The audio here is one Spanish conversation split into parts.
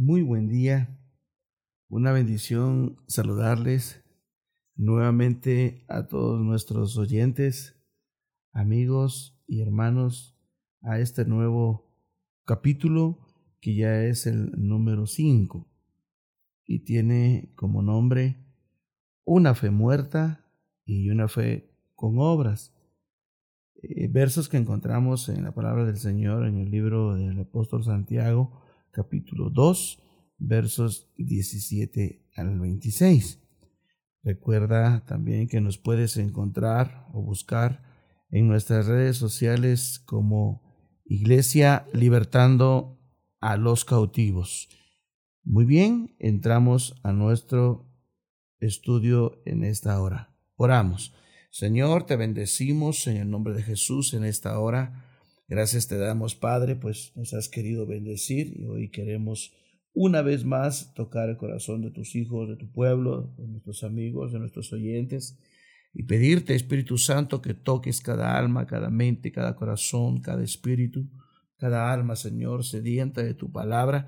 Muy buen día. Una bendición saludarles nuevamente a todos nuestros oyentes, amigos y hermanos a este nuevo capítulo que ya es el número 5 y tiene como nombre una fe muerta y una fe con obras. Eh, versos que encontramos en la palabra del Señor en el libro del apóstol Santiago capítulo 2, versos 17 al 26. Recuerda también que nos puedes encontrar o buscar en nuestras redes sociales como Iglesia Libertando a los Cautivos. Muy bien, entramos a nuestro estudio en esta hora. Oramos. Señor, te bendecimos en el nombre de Jesús en esta hora. Gracias te damos, Padre, pues nos has querido bendecir y hoy queremos una vez más tocar el corazón de tus hijos, de tu pueblo, de nuestros amigos, de nuestros oyentes y pedirte, Espíritu Santo, que toques cada alma, cada mente, cada corazón, cada espíritu, cada alma, Señor, sedienta de tu palabra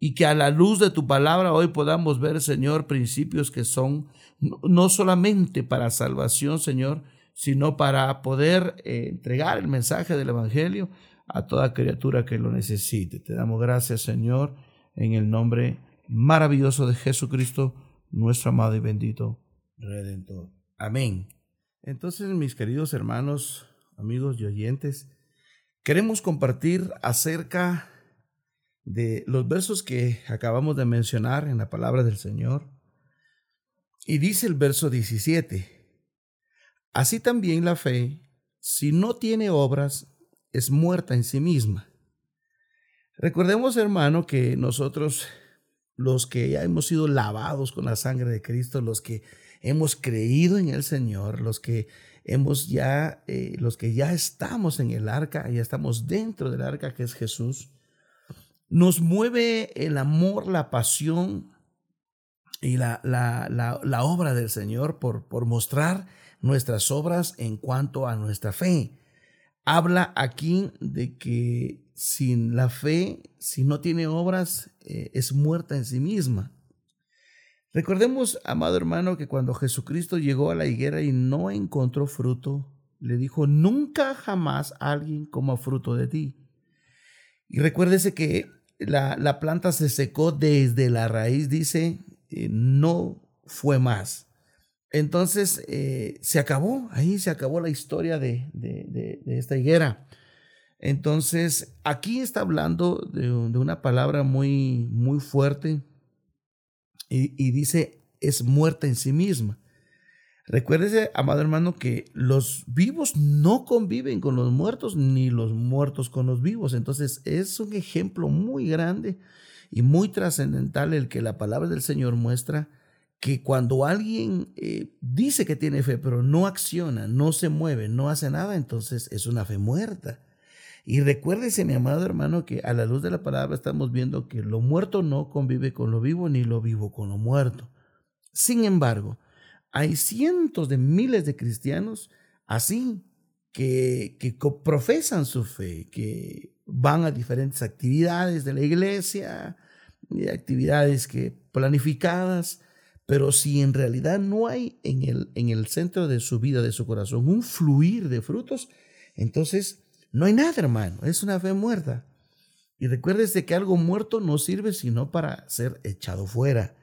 y que a la luz de tu palabra hoy podamos ver, Señor, principios que son no solamente para salvación, Señor, sino para poder eh, entregar el mensaje del Evangelio a toda criatura que lo necesite. Te damos gracias, Señor, en el nombre maravilloso de Jesucristo, nuestro amado y bendito Redentor. Amén. Entonces, mis queridos hermanos, amigos y oyentes, queremos compartir acerca de los versos que acabamos de mencionar en la palabra del Señor. Y dice el verso 17, Así también la fe, si no tiene obras, es muerta en sí misma. Recordemos, hermano, que nosotros, los que ya hemos sido lavados con la sangre de Cristo, los que hemos creído en el Señor, los que hemos ya, eh, los que ya estamos en el arca, ya estamos dentro del arca que es Jesús, nos mueve el amor, la pasión y la, la, la, obra del Señor por, por mostrar nuestras obras en cuanto a nuestra fe. Habla aquí de que sin la fe, si no tiene obras, eh, es muerta en sí misma. Recordemos, amado hermano, que cuando Jesucristo llegó a la higuera y no encontró fruto, le dijo, nunca jamás alguien coma fruto de ti. Y recuérdese que la, la planta se secó desde la raíz, dice, eh, no fue más. Entonces eh, se acabó, ahí se acabó la historia de, esta higuera. Entonces aquí está hablando de, una palabra muy, muy fuerte y, dice es muerta en sí misma. Recuérdese, amado hermano, que los vivos no conviven con los muertos ni los muertos con los vivos. Entonces es un ejemplo muy grande y muy trascendental el que la palabra del Señor muestra que cuando alguien eh, dice que tiene fe, pero no acciona, no se mueve, no hace nada, entonces es una fe muerta. Y recuérdese, mi amado hermano, que a la luz de la palabra estamos viendo que lo muerto no convive con lo vivo, ni lo vivo con lo muerto. Sin embargo, hay cientos de miles de cristianos así, que, que profesan su fe, que van a diferentes actividades de la iglesia, actividades que planificadas, pero si en realidad no hay en el, en el centro de su vida, de su corazón, un fluir de frutos, entonces no hay nada, hermano. Es una fe muerta. Y recuérdese que algo muerto no sirve sino para ser echado fuera.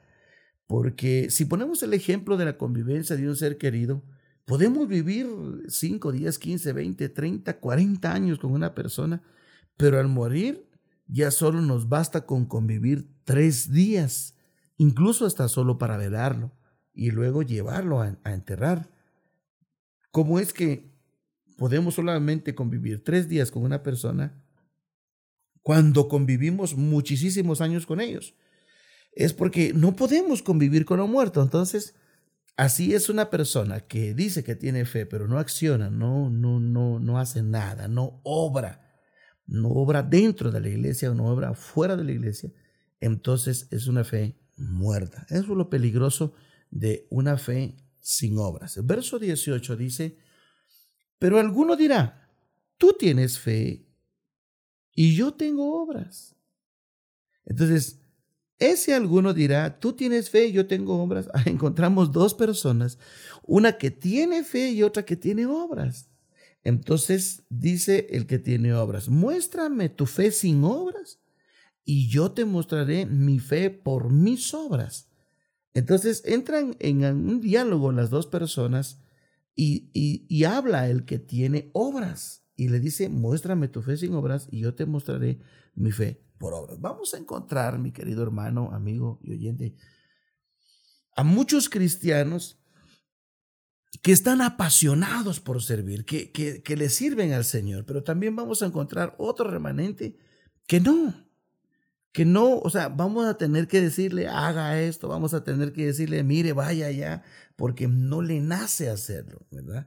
Porque si ponemos el ejemplo de la convivencia de un ser querido, podemos vivir 5, 10, 15, 20, 30, 40 años con una persona, pero al morir ya solo nos basta con convivir tres días incluso hasta solo para velarlo y luego llevarlo a, enterrar. ¿Cómo es que podemos solamente convivir tres días con una persona cuando convivimos muchísimos años con ellos? Es porque no podemos convivir con lo muerto. Entonces, así es una persona que dice que tiene fe, pero no acciona, no, no, no, no hace nada, no obra, no obra dentro de la iglesia o no obra fuera de la iglesia. Entonces es una fe muerta. Eso es lo peligroso de una fe sin obras. El verso 18 dice, pero alguno dirá, tú tienes fe y yo tengo obras. Entonces, Ese alguno dirá, tú tienes fe, yo tengo obras. Encontramos dos personas, una que tiene fe y otra que tiene obras. Entonces dice el que tiene obras, muéstrame tu fe sin obras y yo te mostraré mi fe por mis obras. Entonces entran en un diálogo las dos personas y, y, habla el que tiene obras y le dice, muéstrame tu fe sin obras y yo te mostraré mi fe por obras. Vamos a encontrar, mi querido hermano, amigo y oyente, a muchos cristianos que están apasionados por servir, que, que, que le sirven al Señor, pero también vamos a encontrar otro remanente que no, que no, o sea, vamos a tener que decirle, haga esto, vamos a tener que decirle, mire, vaya allá, porque no le nace hacerlo, ¿verdad?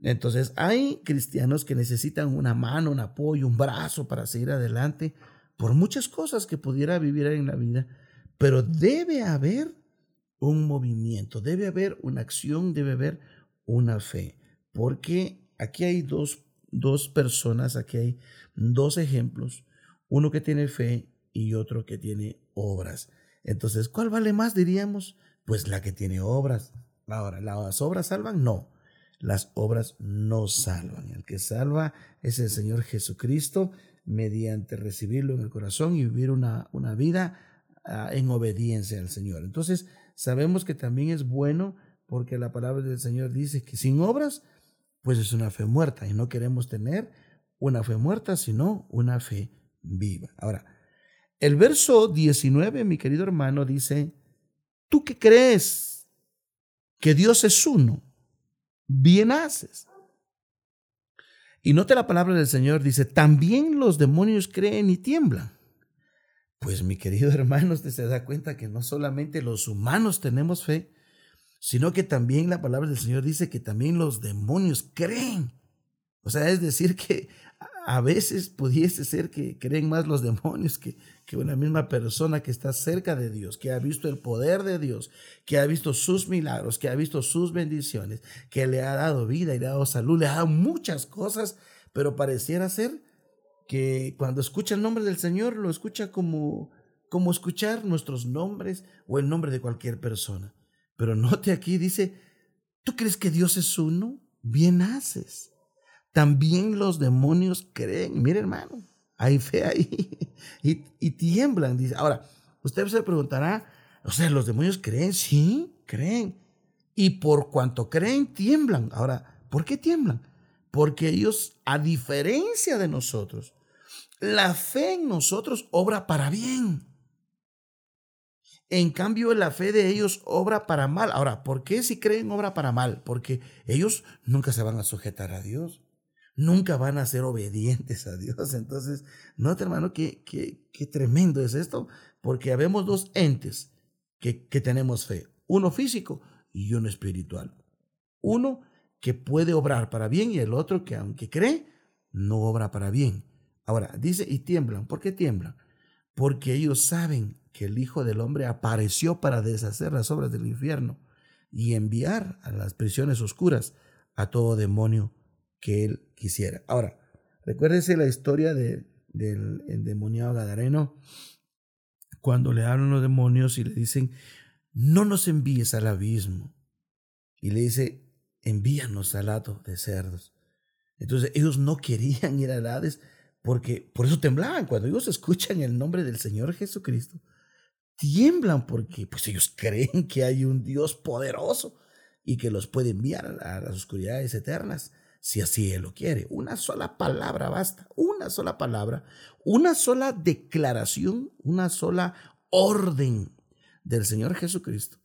Entonces, hay cristianos que necesitan una mano, un apoyo, un brazo para seguir adelante por muchas cosas que pudiera vivir en la vida, pero debe haber un movimiento, debe haber una acción, debe haber una fe, porque aquí hay dos, dos personas, aquí hay dos ejemplos, uno que tiene fe y otro que tiene obras. Entonces, ¿cuál vale más, diríamos? Pues la que tiene obras. Ahora, ¿las obras salvan? No, las obras no salvan. El que salva es el Señor Jesucristo mediante recibirlo en el corazón y vivir una, una vida ah, en obediencia al Señor. Entonces, sabemos que también es bueno porque la palabra del Señor dice que sin obras, pues es una fe muerta y no queremos tener una fe muerta, sino una fe viva. Ahora, el verso 19, mi querido hermano, dice, ¿tú qué crees? Que Dios es uno. Bien haces. Y note la palabra del Señor, dice, también los demonios creen y tiemblan. Pues mi querido hermano, usted se da cuenta que no solamente los humanos tenemos fe, sino que también la palabra del Señor dice que también los demonios creen. O sea, es decir, que a veces pudiese ser que creen más los demonios que, que una misma persona que está cerca de Dios, que ha visto el poder de Dios, que ha visto sus milagros, que ha visto sus bendiciones, que le ha dado vida y le ha dado salud, le ha dado muchas cosas, pero pareciera ser que cuando escucha el nombre del Señor lo escucha como, como escuchar nuestros nombres o el nombre de cualquier persona. Pero note aquí, dice, ¿tú crees que Dios es uno? Bien haces. También los demonios creen. Mire, hermano, hay fe ahí y, tiemblan. Dice. Ahora, usted se preguntará, o sea, ¿los demonios creen? Sí, creen. Y por cuanto creen, tiemblan. Ahora, ¿por qué tiemblan? Porque ellos, a diferencia de nosotros, la fe en nosotros obra para bien. En cambio, la fe de ellos obra para mal. Ahora, ¿por qué si creen obra para mal? Porque ellos nunca se van a sujetar a Dios nunca van a ser obedientes a Dios. Entonces, no, hermano, qué, qué, qué tremendo es esto, porque habemos dos entes que, que tenemos fe, uno físico y uno espiritual. Uno que puede obrar para bien y el otro que aunque cree, no obra para bien. Ahora, dice, y tiemblan. ¿Por qué tiemblan? Porque ellos saben que el Hijo del Hombre apareció para deshacer las obras del infierno y enviar a las prisiones oscuras a todo demonio que él quisiera. Ahora, recuérdese la historia de, del endemoniado Gadareno, cuando le hablan los demonios y le dicen, no nos envíes al abismo. Y le dice, envíanos al lato de cerdos. Entonces ellos no querían ir al Hades porque por eso temblaban. Cuando ellos escuchan el nombre del Señor Jesucristo, tiemblan porque pues ellos creen que hay un Dios poderoso y que los puede enviar a las oscuridades eternas si así Él lo quiere. Una sola palabra basta, una sola palabra, una sola declaración, una sola orden del Señor Jesucristo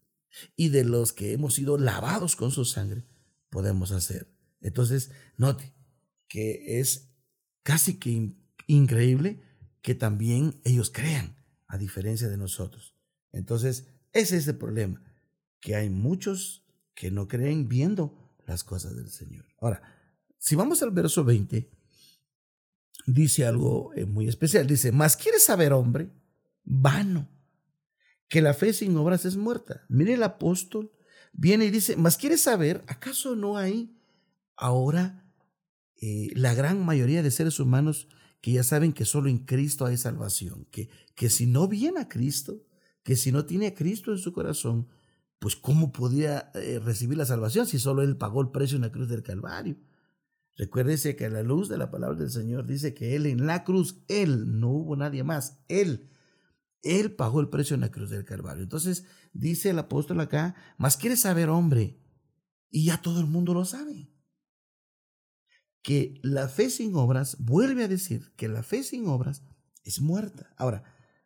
y de los que hemos sido lavados con su sangre, podemos hacer. Entonces, note que es casi que increíble que también ellos crean, a diferencia de nosotros. Entonces, ese es el problema, que hay muchos que no creen viendo las cosas del Señor. Ahora, si vamos al verso 20, dice algo eh, muy especial. Dice, mas quieres saber, hombre, vano, que la fe sin obras es muerta. Mire el apóstol, viene y dice, mas quieres saber, ¿acaso no hay ahora eh, la gran mayoría de seres humanos que ya saben que solo en Cristo hay salvación? Que, que si no viene a Cristo, que si no tiene a Cristo en su corazón, pues ¿cómo podía eh, recibir la salvación si solo Él pagó el precio en la cruz del Calvario? Recuérdese que la luz de la palabra del Señor dice que Él en la cruz, Él, no hubo nadie más, Él, Él pagó el precio en la cruz del Calvario. Entonces dice el apóstol acá, más quiere saber hombre, y ya todo el mundo lo sabe, que la fe sin obras, vuelve a decir que la fe sin obras es muerta. Ahora,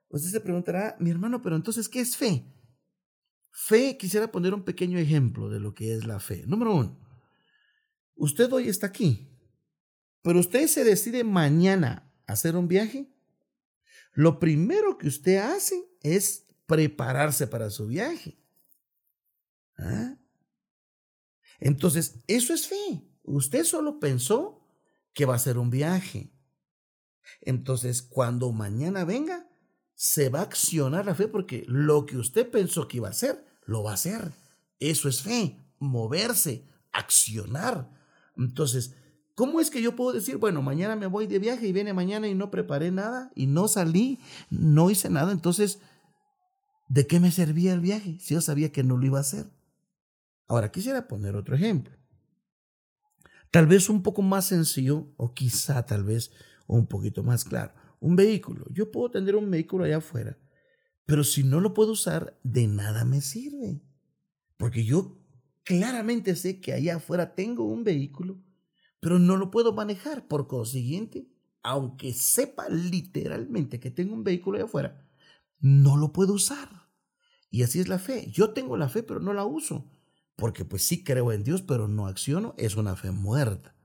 usted se preguntará, mi hermano, pero entonces, ¿qué es fe? Fe, quisiera poner un pequeño ejemplo de lo que es la fe. Número uno, usted hoy está aquí, pero usted se decide mañana hacer un viaje. Lo primero que usted hace es prepararse para su viaje. ¿Ah? Entonces, eso es fe. Usted solo pensó que va a ser un viaje. Entonces, cuando mañana venga, se va a accionar la fe porque lo que usted pensó que iba a hacer, lo va a hacer. Eso es fe, moverse, accionar. Entonces, ¿cómo es que yo puedo decir, bueno, mañana me voy de viaje y viene mañana y no preparé nada y no salí, no hice nada? Entonces, ¿de qué me servía el viaje si yo sabía que no lo iba a hacer? Ahora, quisiera poner otro ejemplo. Tal vez un poco más sencillo o quizá tal vez un poquito más claro un vehículo. Yo puedo tener un vehículo allá afuera, pero si no lo puedo usar, de nada me sirve. Porque yo claramente sé que allá afuera tengo un vehículo, pero no lo puedo manejar. Por consiguiente, aunque sepa literalmente que tengo un vehículo allá afuera, no lo puedo usar. Y así es la fe. Yo tengo la fe, pero no la uso. Porque pues sí creo en Dios, pero no acciono. Es una fe muerta.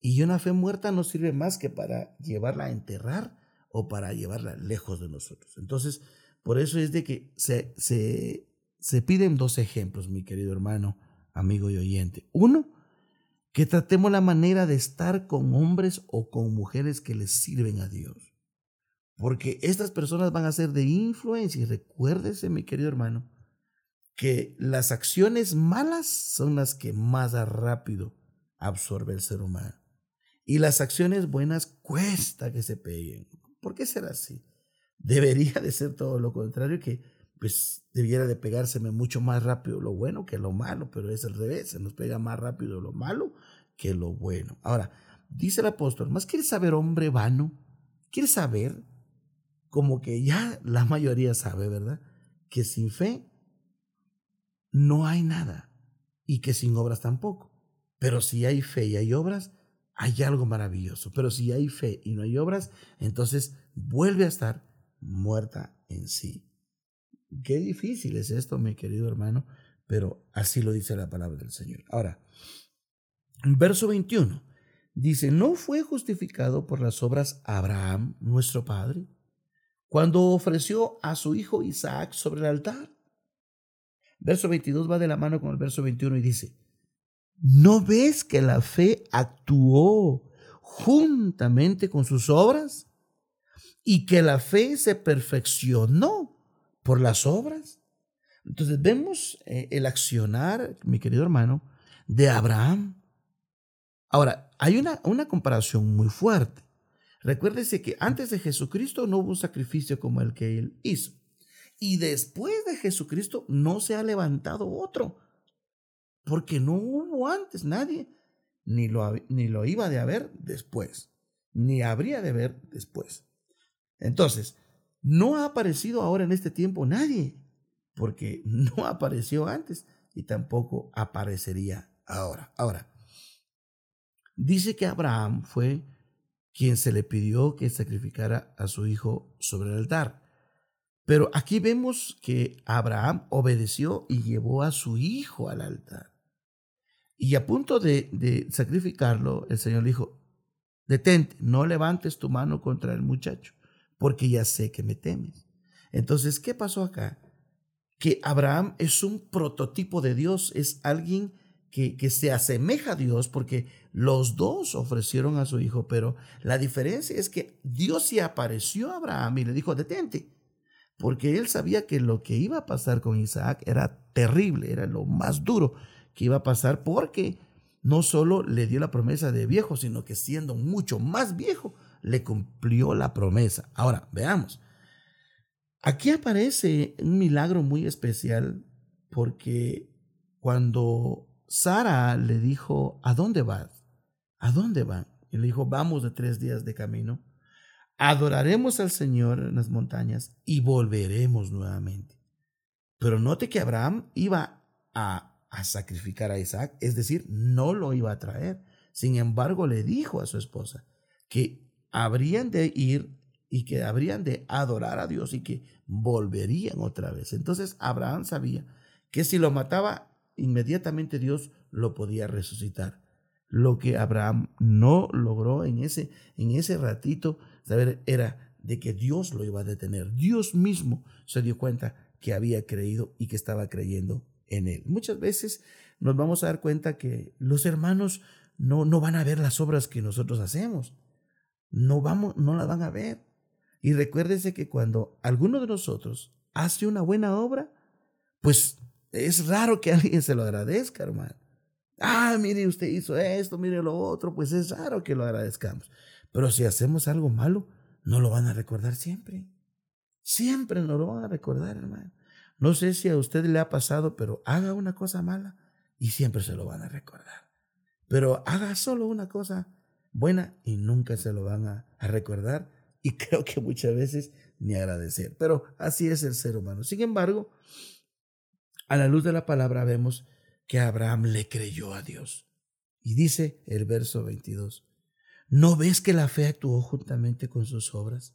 Y una fe muerta no sirve más que para llevarla a enterrar o para llevarla lejos de nosotros. Entonces, por eso es de que se, se, se piden dos ejemplos, mi querido hermano, amigo y oyente. Uno, que tratemos la manera de estar con hombres o con mujeres que les sirven a Dios. Porque estas personas van a ser de influencia. Y recuérdese, mi querido hermano, que las acciones malas son las que más rápido absorbe el ser humano. Y las acciones buenas cuesta que se peguen. ¿Por qué será así? Debería de ser todo lo contrario, que pues debiera de pegárseme mucho más rápido lo bueno que lo malo, pero es al revés, se nos pega más rápido lo malo que lo bueno. Ahora, dice el apóstol, ¿más quieres saber hombre vano? ¿Quieres saber? Como que ya la mayoría sabe, ¿verdad? Que sin fe no hay nada y que sin obras tampoco. Pero si hay fe y hay obras, hay algo maravilloso. Pero si hay fe y no hay obras, entonces vuelve a estar muerta en sí. Qué difícil es esto, mi querido hermano, pero así lo dice la palabra del Señor. Ahora, verso 21 dice, ¿no fue justificado por las obras Abraham, nuestro padre, cuando ofreció a su hijo Isaac sobre el altar? Verso 22 va de la mano con el verso 21 y dice, ¿No ves que la fe actuó juntamente con sus obras? Y que la fe se perfeccionó por las obras. Entonces vemos eh, el accionar, mi querido hermano, de Abraham. Ahora, hay una, una comparación muy fuerte. Recuérdese que antes de Jesucristo no hubo un sacrificio como el que él hizo. Y después de Jesucristo no se ha levantado otro porque no hubo antes nadie, ni lo, ni lo iba de haber después, ni habría de haber después. Entonces, no ha aparecido ahora en este tiempo nadie, porque no apareció antes y tampoco aparecería ahora. Ahora, dice que Abraham fue quien se le pidió que sacrificara a su hijo sobre el altar. Pero aquí vemos que Abraham obedeció y llevó a su hijo al altar. Y a punto de, sacrificarlo, el Señor le dijo, detente, no levantes tu mano contra el muchacho, porque ya sé que me temes. Entonces, ¿qué pasó acá? Que Abraham es un prototipo de Dios, es alguien que, que, se asemeja a Dios porque los dos ofrecieron a su hijo, pero la diferencia es que Dios se apareció a Abraham y le dijo, detente, porque él sabía que lo que iba a pasar con Isaac era terrible, era lo más duro que iba a pasar porque no solo le dio la promesa de viejo, sino que siendo mucho más viejo, le cumplió la promesa. Ahora, veamos. Aquí aparece un milagro muy especial porque cuando Sara le dijo, ¿a dónde vas? ¿A dónde van? Y le dijo, vamos de tres días de camino, adoraremos al Señor en las montañas y volveremos nuevamente. Pero note que Abraham iba a, a sacrificar a Isaac, es decir, no lo iba a traer. Sin embargo, le dijo a su esposa que habrían de ir y que habrían de adorar a Dios y que volverían otra vez. Entonces Abraham sabía que si lo mataba, inmediatamente Dios lo podía resucitar. Lo que Abraham no logró en ese, en ese ratito, saber, era de que Dios lo iba a detener. Dios mismo se dio cuenta que había creído y que estaba creyendo en él. Muchas veces nos vamos a dar cuenta que los hermanos no, no van a ver las obras que nosotros hacemos. No vamos, no las van a ver. Y recuérdese que cuando alguno de nosotros hace una buena obra, pues es raro que alguien se lo agradezca, hermano. Ah, mire, usted hizo esto, mire lo otro, pues es raro que lo agradezcamos. Pero si hacemos algo malo, no lo van a recordar siempre. Siempre no lo van a recordar, hermano. No sé si a usted le ha pasado, pero haga una cosa mala y siempre se lo van a recordar. Pero haga solo una cosa buena y nunca se lo van a, recordar y creo que muchas veces ni agradecer. Pero así es el ser humano. Sin embargo, a la luz de la palabra vemos que Abraham le creyó a Dios. Y dice el verso 22, ¿no ves que la fe actuó juntamente con sus obras?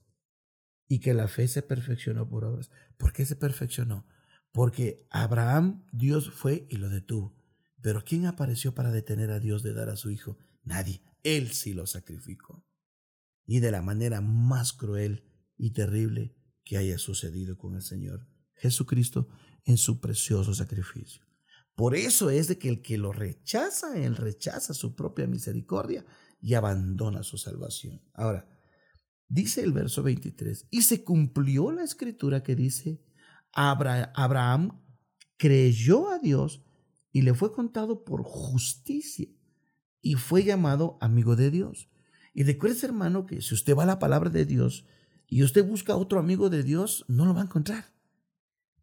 Y que la fe se perfeccionó por obras. ¿Por qué se perfeccionó? Porque Abraham, Dios fue y lo detuvo. Pero ¿quién apareció para detener a Dios de dar a su hijo? Nadie. Él sí lo sacrificó y de la manera más cruel y terrible que haya sucedido con el Señor Jesucristo en su precioso sacrificio. Por eso es de que el que lo rechaza, él rechaza su propia misericordia y abandona su salvación. Ahora, dice el verso 23, y se cumplió la escritura que dice, Abraham creyó a Dios y le fue contado por justicia y fue llamado amigo de Dios. Y recuerde, hermano, que si usted va a la palabra de Dios y usted busca otro amigo de Dios, no lo va a encontrar.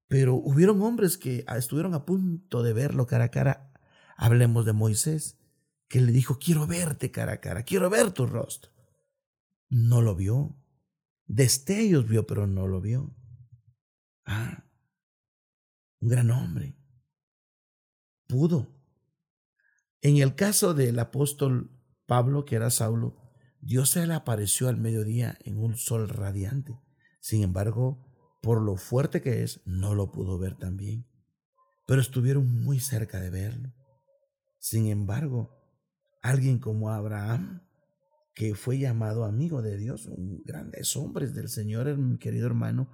Pero hubieron hombres que estuvieron a punto de verlo cara a cara. Hablemos de Moisés, que le dijo, quiero verte cara a cara, quiero ver tu rostro. No lo vio. Destellos vio, pero no lo vio. Ah, un gran hombre. Pudo. En el caso del apóstol Pablo, que era Saulo, Dios se le apareció al mediodía en un sol radiante. Sin embargo, por lo fuerte que es, no lo pudo ver también. Pero estuvieron muy cerca de verlo. Sin embargo, alguien como Abraham, que fue llamado amigo de Dios, un grandes hombres del Señor, mi querido hermano,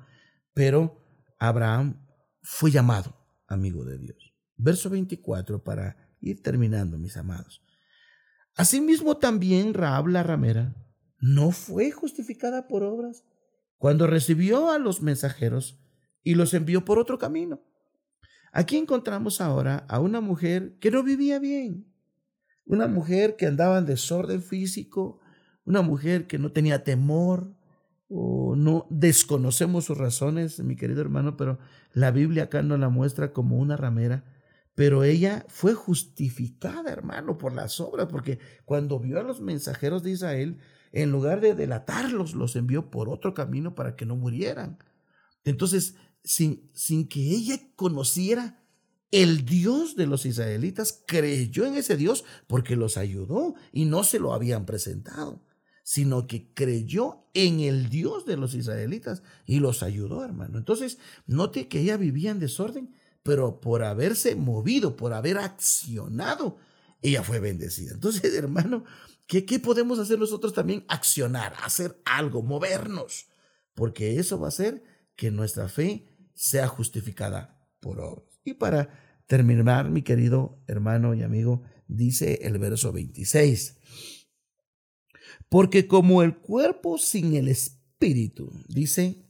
pero Abraham fue llamado amigo de Dios. Verso 24 para terminando, mis amados. Asimismo también Raab la ramera no fue justificada por obras cuando recibió a los mensajeros y los envió por otro camino. Aquí encontramos ahora a una mujer que no vivía bien, una mujer que andaba en desorden físico, una mujer que no tenía temor, o no desconocemos sus razones, mi querido hermano, pero la Biblia acá nos la muestra como una ramera pero ella fue justificada, hermano, por las obras, porque cuando vio a los mensajeros de Israel, en lugar de delatarlos, los envió por otro camino para que no murieran. Entonces, sin, sin que ella conociera el Dios de los israelitas, creyó en ese Dios porque los ayudó y no se lo habían presentado, sino que creyó en el Dios de los israelitas y los ayudó, hermano. Entonces, note que ella vivía en desorden, pero por haberse movido, por haber accionado, ella fue bendecida. Entonces, hermano, ¿qué, ¿qué, podemos hacer nosotros también? Accionar, hacer algo, movernos, porque eso va a hacer que nuestra fe sea justificada por obras. Y para terminar, mi querido hermano y amigo, dice el verso 26, porque como el cuerpo sin el espíritu, dice,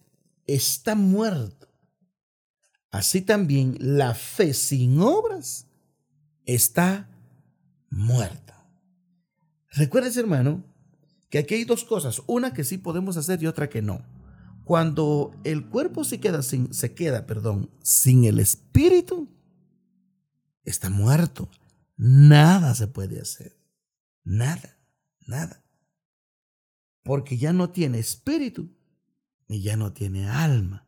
está muerto así también la fe sin obras está muerta. Recuerdes, hermano, que aquí hay dos cosas, una que sí podemos hacer y otra que no. Cuando el cuerpo se queda sin, se queda, perdón, sin el espíritu, está muerto. Nada se puede hacer. Nada, nada. Porque ya no tiene espíritu y ya no tiene alma.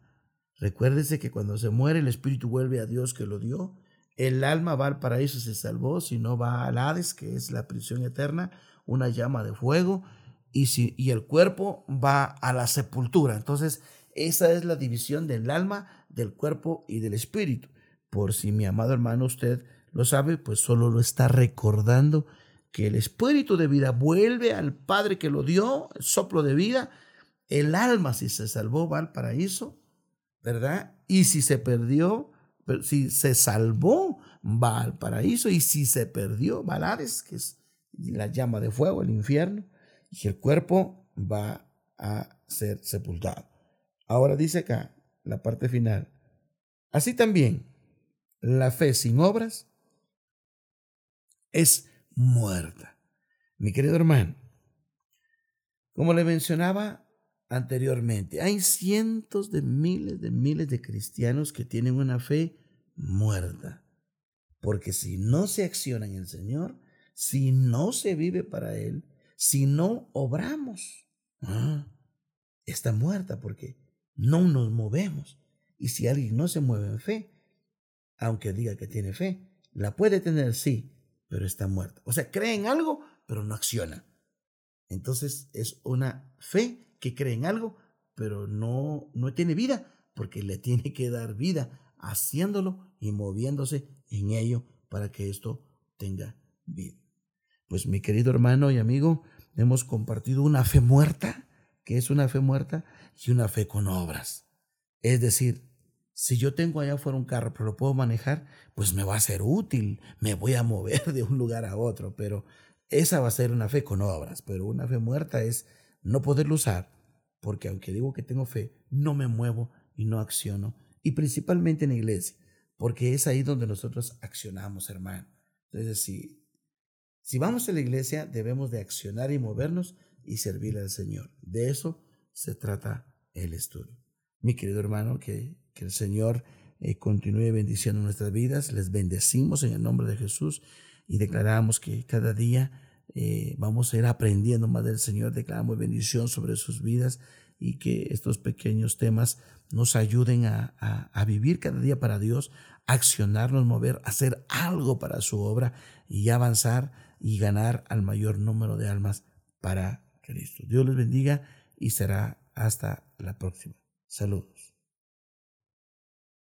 Recuérdese que cuando se muere el espíritu vuelve a Dios que lo dio. El alma va al paraíso y se salvó, si no va al Hades, que es la prisión eterna, una llama de fuego, y, si, y el cuerpo va a la sepultura. Entonces, esa es la división del alma, del cuerpo y del espíritu. Por si mi amado hermano usted lo sabe, pues solo lo está recordando que el espíritu de vida vuelve al Padre que lo dio, el soplo de vida, el alma si se salvó va al paraíso, ¿verdad? Y si se perdió, si se salvó, va al paraíso, y si se perdió, va al Hades, que es la llama de fuego, el infierno, y el cuerpo va a ser sepultado. Ahora dice acá la parte final. Así también, la fe sin obras es muerta. Mi querido hermano, como le mencionaba anteriormente, hay cientos de miles de miles de cristianos que tienen una fe muerta. Porque si no se acciona en el Señor, si no se vive para Él, si no obramos, ah, está muerta porque no nos movemos. Y si alguien no se mueve en fe, aunque diga que tiene fe, la puede tener, sí, pero está muerta. O sea, cree en algo, pero no acciona. Entonces es una fe que cree en algo, pero no, no tiene vida, porque le tiene que dar vida haciéndolo y moviéndose en ello para que esto tenga vida. Pues mi querido hermano y amigo, hemos compartido una fe muerta, que es una fe muerta, y una fe con obras. Es decir, si yo tengo allá afuera un carro, pero lo puedo manejar, pues me va a ser útil, me voy a mover de un lugar a otro, pero esa va a ser una fe con obras, pero una fe muerta es no poderlo usar, porque aunque digo que tengo fe, no me muevo y no acciono, y principalmente en la iglesia, porque es ahí donde nosotros accionamos, hermano. Entonces, si, si vamos a la iglesia, debemos de accionar y movernos y servir al Señor. De eso se trata el estudio. Mi querido hermano, que que el Señor eh, continúe bendiciendo nuestras vidas. Les bendecimos en el nombre de Jesús y declaramos que cada día eh, vamos a ir aprendiendo más del Señor. Declaramos bendición sobre sus vidas y que estos pequeños temas nos ayuden a, a, vivir cada día para Dios, accionarnos, mover, hacer algo para su obra y avanzar y ganar al mayor número de almas para Cristo. Dios les bendiga y será hasta la próxima. Saludos.